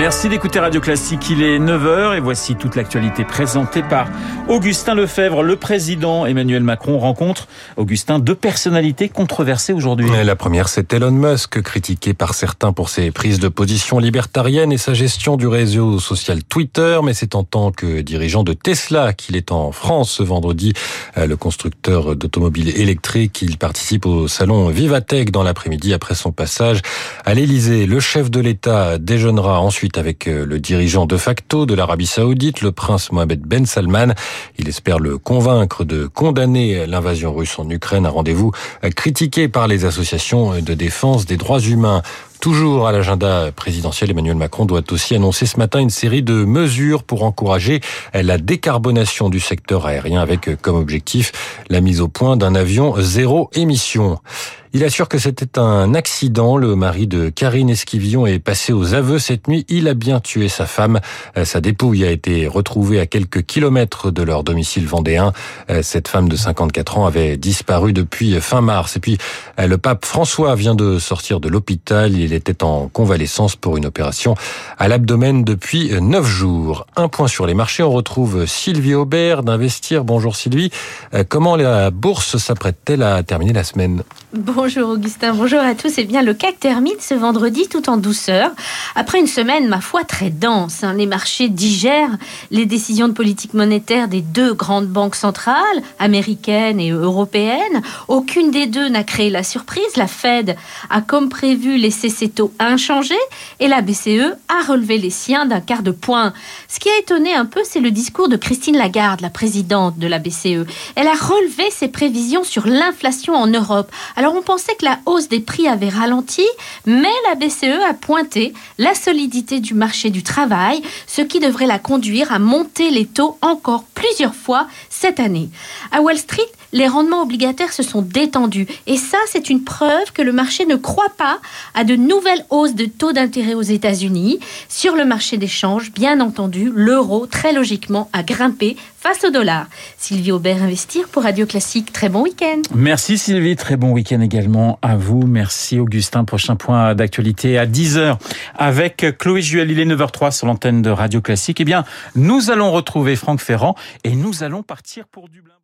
Merci d'écouter Radio Classique. Il est 9h et voici toute l'actualité présentée par Augustin Lefebvre. Le président Emmanuel Macron rencontre, Augustin, deux personnalités controversées aujourd'hui. La première, c'est Elon Musk, critiqué par certains pour ses prises de position libertariennes et sa gestion du réseau social Twitter. Mais c'est en tant que dirigeant de Tesla qu'il est en France ce vendredi. Le constructeur d'automobiles électriques, il participe au salon Vivatech dans l'après-midi après son passage à l'Elysée. Le chef de l'État déjeunera ensuite avec euh, le dirigeant de facto de l'Arabie Saoudite, le prince Mohamed Ben Salman. Il espère le convaincre de condamner l'invasion russe en Ukraine, un rendez-vous euh, critiqué par les associations de défense des droits humains. Toujours à l'agenda présidentiel, Emmanuel Macron doit aussi annoncer ce matin une série de mesures pour encourager la décarbonation du secteur aérien avec euh, comme objectif la mise au point d'un avion zéro émission. Il assure que c'était un accident. Le mari de Karine Esquivillon est passé aux aveux cette nuit. Il a bien tué sa femme. Euh, sa dépouille a été retrouvée à quelques kilomètres de leur domicile vendéen. Euh, cette femme de 54 ans avait disparu depuis fin mars. Et puis, le pape François vient de sortir de l'hôpital. Il était en convalescence pour une opération à l'abdomen depuis neuf jours. Un point sur les marchés. On retrouve Sylvie Aubert d'Investir. Bonjour Sylvie. Euh, comment la bourse s'apprête-t-elle à terminer la semaine? Bonjour Augustin, bonjour à tous. Eh bien, le CAC termine ce vendredi tout en douceur. Après une semaine, ma foi, très dense. Hein. Les marchés digèrent les décisions de politique monétaire des deux grandes banques centrales, américaines et européennes. Aucune des deux n'a créé la surprise. La Fed a, comme prévu, laissé ses taux inchangés et la BCE a relevé les siens d'un quart de point. Ce qui a étonné un peu, c'est le discours de Christine Lagarde, la présidente de la BCE. Elle a relevé ses prévisions sur l'inflation en Europe. Alors on pensait que la hausse des prix avait ralenti, mais la BCE a pointé la solidité du marché du travail, ce qui devrait la conduire à monter les taux encore plusieurs fois cette année. À Wall Street, les rendements obligataires se sont détendus. Et ça, c'est une preuve que le marché ne croit pas à de nouvelles hausses de taux d'intérêt aux États-Unis. Sur le marché d'échange, bien entendu, l'euro, très logiquement, a grimpé face au dollar. Sylvie Aubert, Investir pour Radio Classique. Très bon week-end. Merci Sylvie, très bon week-end également à vous. Merci Augustin. Prochain point d'actualité à 10h avec Chloé Juel. Il est 9h03 sur l'antenne de Radio Classique. Eh bien, nous allons retrouver Franck Ferrand et nous allons partir pour Dublin.